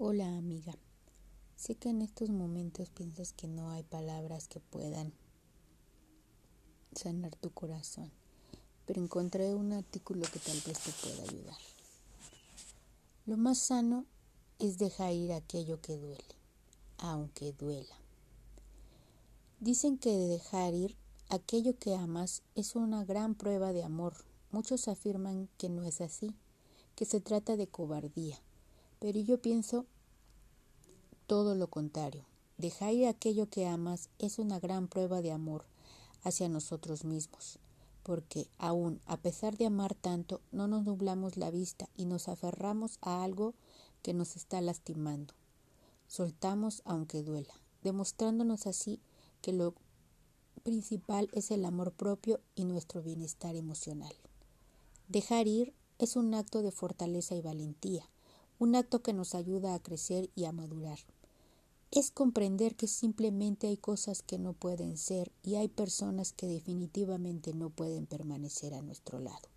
Hola amiga, sé que en estos momentos piensas que no hay palabras que puedan sanar tu corazón, pero encontré un artículo que tal vez te pueda ayudar. Lo más sano es dejar ir aquello que duele, aunque duela. Dicen que dejar ir aquello que amas es una gran prueba de amor. Muchos afirman que no es así, que se trata de cobardía pero yo pienso todo lo contrario. Dejar ir aquello que amas es una gran prueba de amor hacia nosotros mismos, porque aún a pesar de amar tanto, no nos nublamos la vista y nos aferramos a algo que nos está lastimando. Soltamos aunque duela, demostrándonos así que lo principal es el amor propio y nuestro bienestar emocional. Dejar ir es un acto de fortaleza y valentía, un acto que nos ayuda a crecer y a madurar. Es comprender que simplemente hay cosas que no pueden ser y hay personas que definitivamente no pueden permanecer a nuestro lado,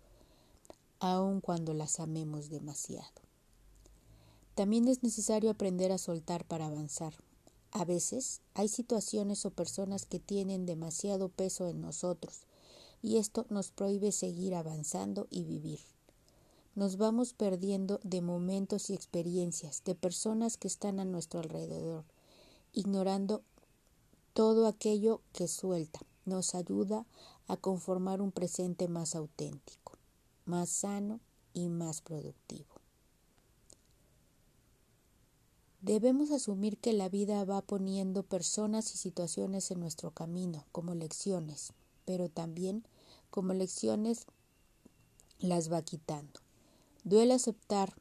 aun cuando las amemos demasiado. También es necesario aprender a soltar para avanzar. A veces hay situaciones o personas que tienen demasiado peso en nosotros y esto nos prohíbe seguir avanzando y vivir nos vamos perdiendo de momentos y experiencias, de personas que están a nuestro alrededor, ignorando todo aquello que suelta, nos ayuda a conformar un presente más auténtico, más sano y más productivo. Debemos asumir que la vida va poniendo personas y situaciones en nuestro camino como lecciones, pero también como lecciones las va quitando. Duele aceptar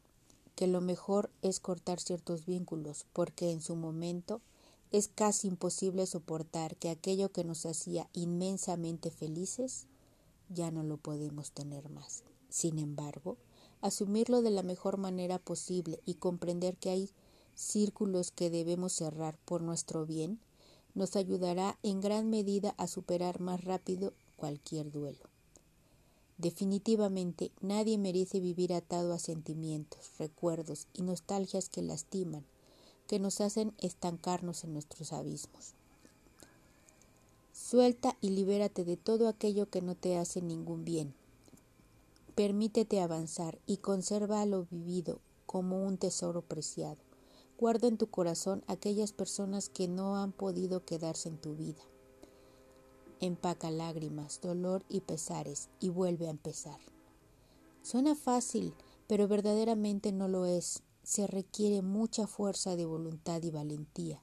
que lo mejor es cortar ciertos vínculos, porque en su momento es casi imposible soportar que aquello que nos hacía inmensamente felices ya no lo podemos tener más. Sin embargo, asumirlo de la mejor manera posible y comprender que hay círculos que debemos cerrar por nuestro bien, nos ayudará en gran medida a superar más rápido cualquier duelo. Definitivamente nadie merece vivir atado a sentimientos, recuerdos y nostalgias que lastiman, que nos hacen estancarnos en nuestros abismos. Suelta y libérate de todo aquello que no te hace ningún bien. Permítete avanzar y conserva lo vivido como un tesoro preciado. Guarda en tu corazón aquellas personas que no han podido quedarse en tu vida empaca lágrimas, dolor y pesares y vuelve a empezar. Suena fácil, pero verdaderamente no lo es. Se requiere mucha fuerza de voluntad y valentía,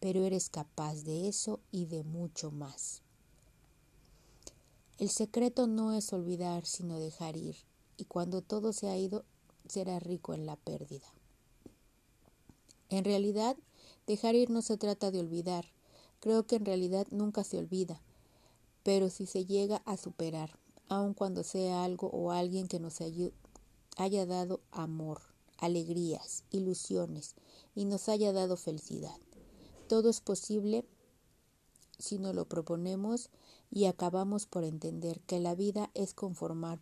pero eres capaz de eso y de mucho más. El secreto no es olvidar, sino dejar ir, y cuando todo se ha ido, será rico en la pérdida. En realidad, dejar ir no se trata de olvidar. Creo que en realidad nunca se olvida, pero si se llega a superar, aun cuando sea algo o alguien que nos haya dado amor, alegrías, ilusiones y nos haya dado felicidad. Todo es posible si nos lo proponemos y acabamos por entender que la vida es conformar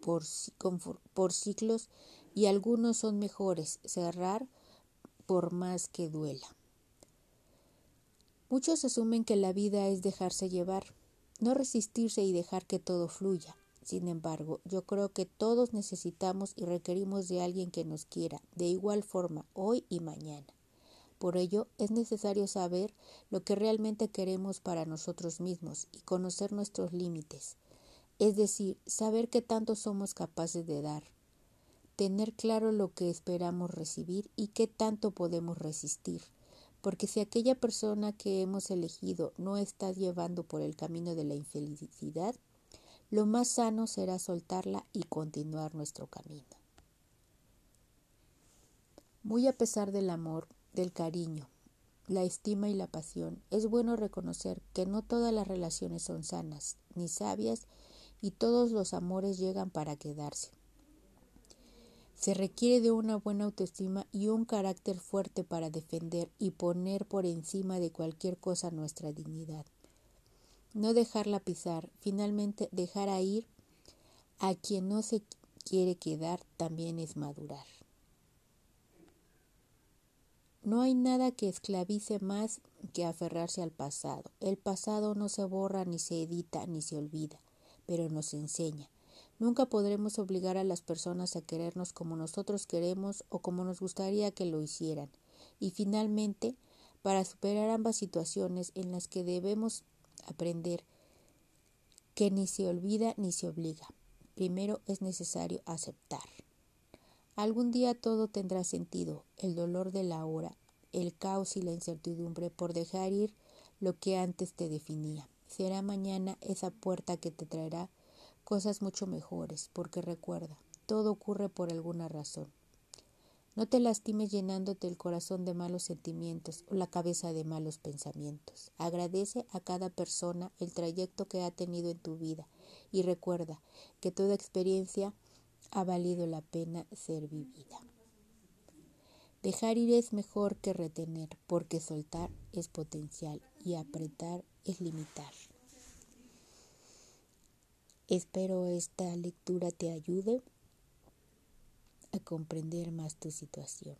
por, por ciclos y algunos son mejores cerrar por más que duela. Muchos asumen que la vida es dejarse llevar, no resistirse y dejar que todo fluya. Sin embargo, yo creo que todos necesitamos y requerimos de alguien que nos quiera, de igual forma, hoy y mañana. Por ello, es necesario saber lo que realmente queremos para nosotros mismos y conocer nuestros límites, es decir, saber qué tanto somos capaces de dar, tener claro lo que esperamos recibir y qué tanto podemos resistir porque si aquella persona que hemos elegido no está llevando por el camino de la infelicidad, lo más sano será soltarla y continuar nuestro camino. Muy a pesar del amor, del cariño, la estima y la pasión, es bueno reconocer que no todas las relaciones son sanas ni sabias y todos los amores llegan para quedarse. Se requiere de una buena autoestima y un carácter fuerte para defender y poner por encima de cualquier cosa nuestra dignidad. No dejarla pisar, finalmente dejar a ir a quien no se quiere quedar también es madurar. No hay nada que esclavice más que aferrarse al pasado. El pasado no se borra, ni se edita, ni se olvida, pero nos enseña. Nunca podremos obligar a las personas a querernos como nosotros queremos o como nos gustaría que lo hicieran. Y finalmente, para superar ambas situaciones en las que debemos aprender que ni se olvida ni se obliga. Primero es necesario aceptar. Algún día todo tendrá sentido, el dolor de la hora, el caos y la incertidumbre por dejar ir lo que antes te definía. Será mañana esa puerta que te traerá cosas mucho mejores, porque recuerda, todo ocurre por alguna razón. No te lastimes llenándote el corazón de malos sentimientos o la cabeza de malos pensamientos. Agradece a cada persona el trayecto que ha tenido en tu vida y recuerda que toda experiencia ha valido la pena ser vivida. Dejar ir es mejor que retener, porque soltar es potencial y apretar es limitar. Espero esta lectura te ayude a comprender más tu situación.